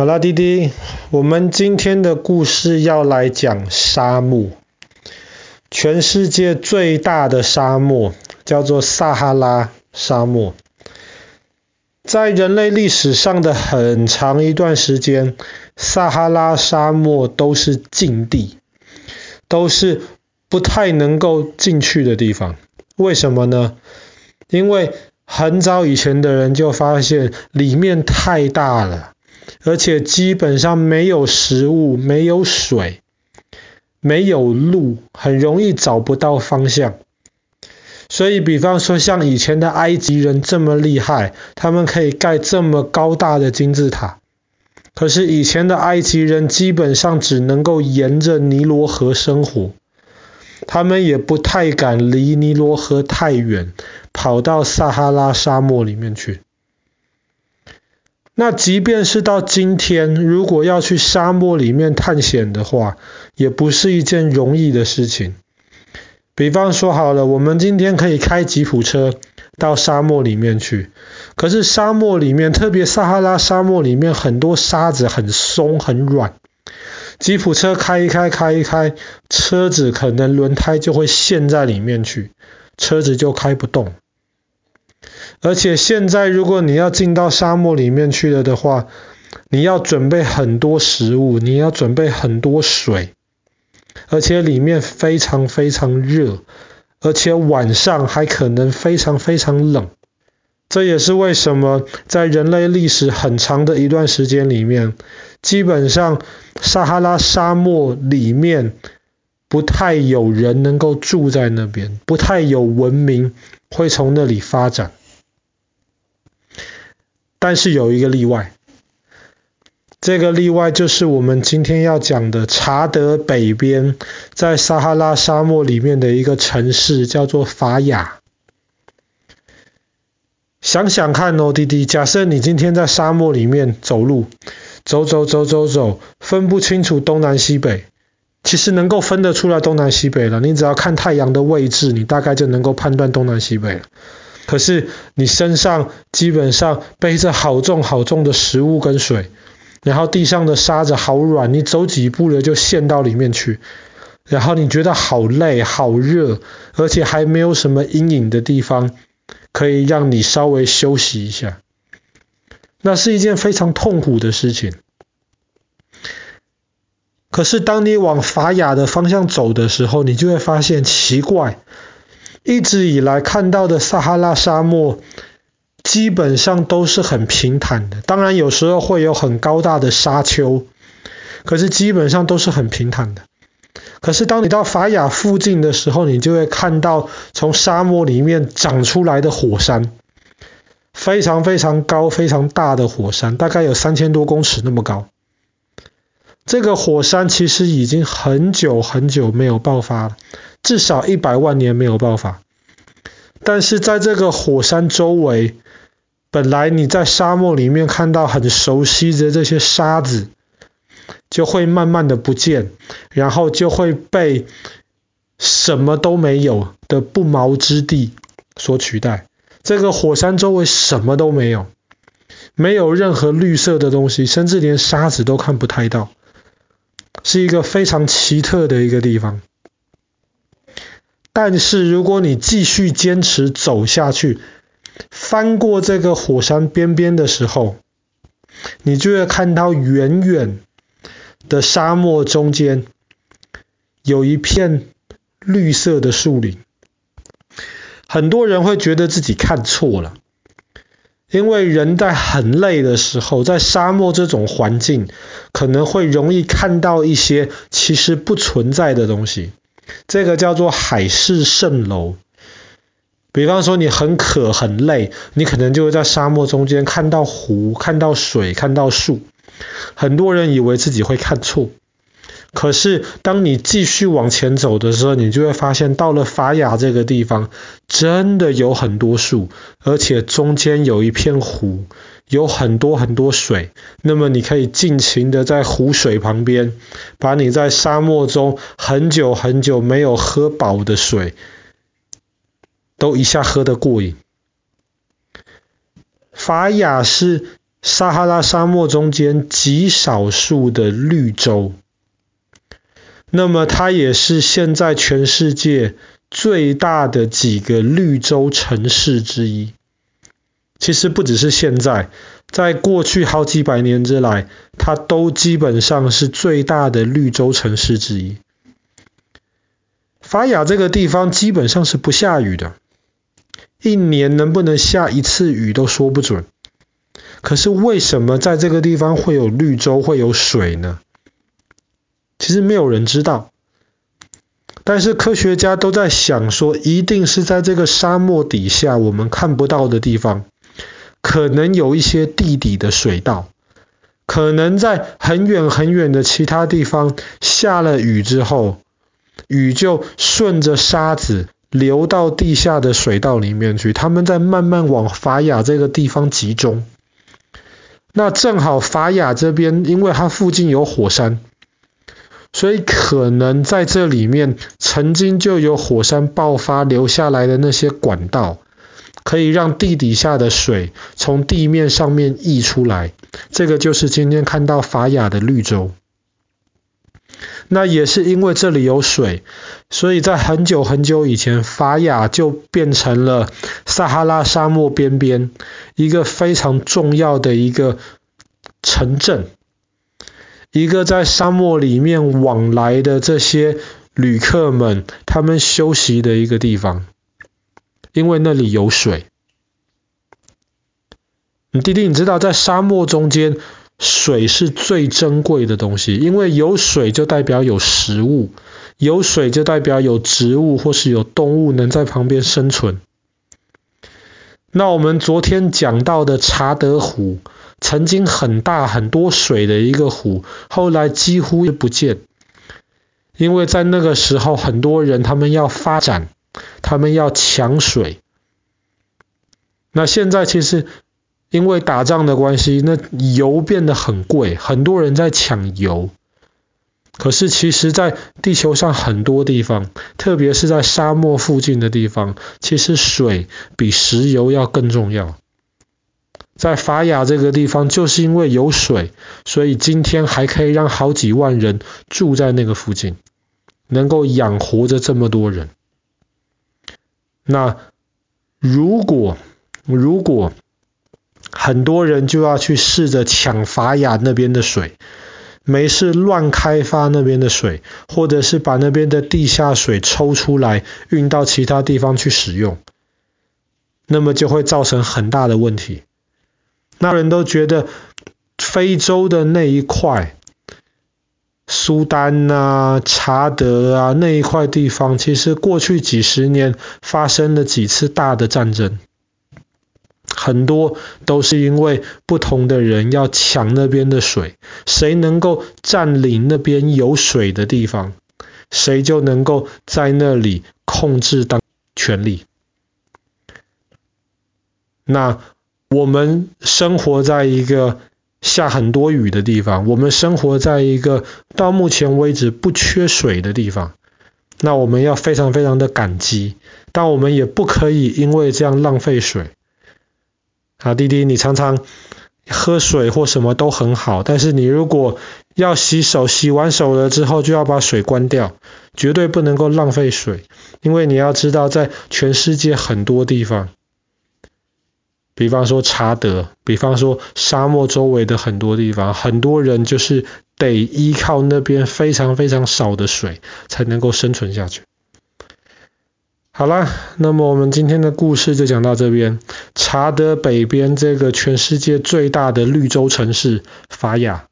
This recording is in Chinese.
好啦，弟弟，我们今天的故事要来讲沙漠。全世界最大的沙漠叫做撒哈拉沙漠。在人类历史上的很长一段时间，撒哈拉沙漠都是禁地，都是不太能够进去的地方。为什么呢？因为很早以前的人就发现里面太大了。而且基本上没有食物，没有水，没有路，很容易找不到方向。所以，比方说像以前的埃及人这么厉害，他们可以盖这么高大的金字塔。可是以前的埃及人基本上只能够沿着尼罗河生活，他们也不太敢离尼罗河太远，跑到撒哈拉沙漠里面去。那即便是到今天，如果要去沙漠里面探险的话，也不是一件容易的事情。比方说好了，我们今天可以开吉普车到沙漠里面去，可是沙漠里面，特别撒哈拉沙漠里面很多沙子很松很软，吉普车开一开开一开，车子可能轮胎就会陷在里面去，车子就开不动。而且现在，如果你要进到沙漠里面去了的话，你要准备很多食物，你要准备很多水，而且里面非常非常热，而且晚上还可能非常非常冷。这也是为什么在人类历史很长的一段时间里面，基本上撒哈拉沙漠里面不太有人能够住在那边，不太有文明会从那里发展。但是有一个例外，这个例外就是我们今天要讲的查德北边，在撒哈拉沙漠里面的一个城市，叫做法雅。想想看哦，弟弟，假设你今天在沙漠里面走路，走走走走走，分不清楚东南西北，其实能够分得出来东南西北了，你只要看太阳的位置，你大概就能够判断东南西北了。可是你身上基本上背着好重好重的食物跟水，然后地上的沙子好软，你走几步了就陷到里面去，然后你觉得好累好热，而且还没有什么阴影的地方可以让你稍微休息一下，那是一件非常痛苦的事情。可是当你往法雅的方向走的时候，你就会发现奇怪。一直以来看到的撒哈拉沙漠，基本上都是很平坦的。当然有时候会有很高大的沙丘，可是基本上都是很平坦的。可是当你到法雅附近的时候，你就会看到从沙漠里面长出来的火山，非常非常高、非常大的火山，大概有三千多公尺那么高。这个火山其实已经很久很久没有爆发了。至少一百万年没有爆发，但是在这个火山周围，本来你在沙漠里面看到很熟悉的这些沙子，就会慢慢的不见，然后就会被什么都没有的不毛之地所取代。这个火山周围什么都没有，没有任何绿色的东西，甚至连沙子都看不太到，是一个非常奇特的一个地方。但是如果你继续坚持走下去，翻过这个火山边边的时候，你就会看到远远的沙漠中间有一片绿色的树林。很多人会觉得自己看错了，因为人在很累的时候，在沙漠这种环境，可能会容易看到一些其实不存在的东西。这个叫做海市蜃楼。比方说你很渴很累，你可能就会在沙漠中间看到湖、看到水、看到树。很多人以为自己会看错，可是当你继续往前走的时候，你就会发现到了法雅这个地方，真的有很多树，而且中间有一片湖。有很多很多水，那么你可以尽情的在湖水旁边，把你在沙漠中很久很久没有喝饱的水，都一下喝得过瘾。法雅是撒哈拉沙漠中间极少数的绿洲。那么它也是现在全世界最大的几个绿洲城市之一。其实不只是现在，在过去好几百年之来，它都基本上是最大的绿洲城市之一。法雅这个地方基本上是不下雨的，一年能不能下一次雨都说不准。可是为什么在这个地方会有绿洲，会有水呢？其实没有人知道，但是科学家都在想说，一定是在这个沙漠底下我们看不到的地方，可能有一些地底的水道，可能在很远很远的其他地方下了雨之后，雨就顺着沙子流到地下的水道里面去，他们在慢慢往法雅这个地方集中。那正好法雅这边，因为它附近有火山。所以可能在这里面曾经就有火山爆发留下来的那些管道，可以让地底下的水从地面上面溢出来。这个就是今天看到法雅的绿洲。那也是因为这里有水，所以在很久很久以前，法雅就变成了撒哈拉沙漠边边一个非常重要的一个城镇。一个在沙漠里面往来的这些旅客们，他们休息的一个地方，因为那里有水。你弟弟，你知道在沙漠中间，水是最珍贵的东西，因为有水就代表有食物，有水就代表有植物或是有动物能在旁边生存。那我们昨天讲到的查德湖。曾经很大很多水的一个湖，后来几乎不见，因为在那个时候，很多人他们要发展，他们要抢水。那现在其实因为打仗的关系，那油变得很贵，很多人在抢油。可是其实，在地球上很多地方，特别是在沙漠附近的地方，其实水比石油要更重要。在法雅这个地方，就是因为有水，所以今天还可以让好几万人住在那个附近，能够养活着这么多人。那如果如果很多人就要去试着抢法雅那边的水，没事乱开发那边的水，或者是把那边的地下水抽出来运到其他地方去使用，那么就会造成很大的问题。那人都觉得非洲的那一块，苏丹啊、查德啊那一块地方，其实过去几十年发生了几次大的战争，很多都是因为不同的人要抢那边的水，谁能够占领那边有水的地方，谁就能够在那里控制当权力。那。我们生活在一个下很多雨的地方，我们生活在一个到目前为止不缺水的地方，那我们要非常非常的感激，但我们也不可以因为这样浪费水。啊，弟弟，你常常喝水或什么都很好，但是你如果要洗手，洗完手了之后就要把水关掉，绝对不能够浪费水，因为你要知道，在全世界很多地方。比方说查德，比方说沙漠周围的很多地方，很多人就是得依靠那边非常非常少的水才能够生存下去。好啦，那么我们今天的故事就讲到这边。查德北边这个全世界最大的绿洲城市法雅。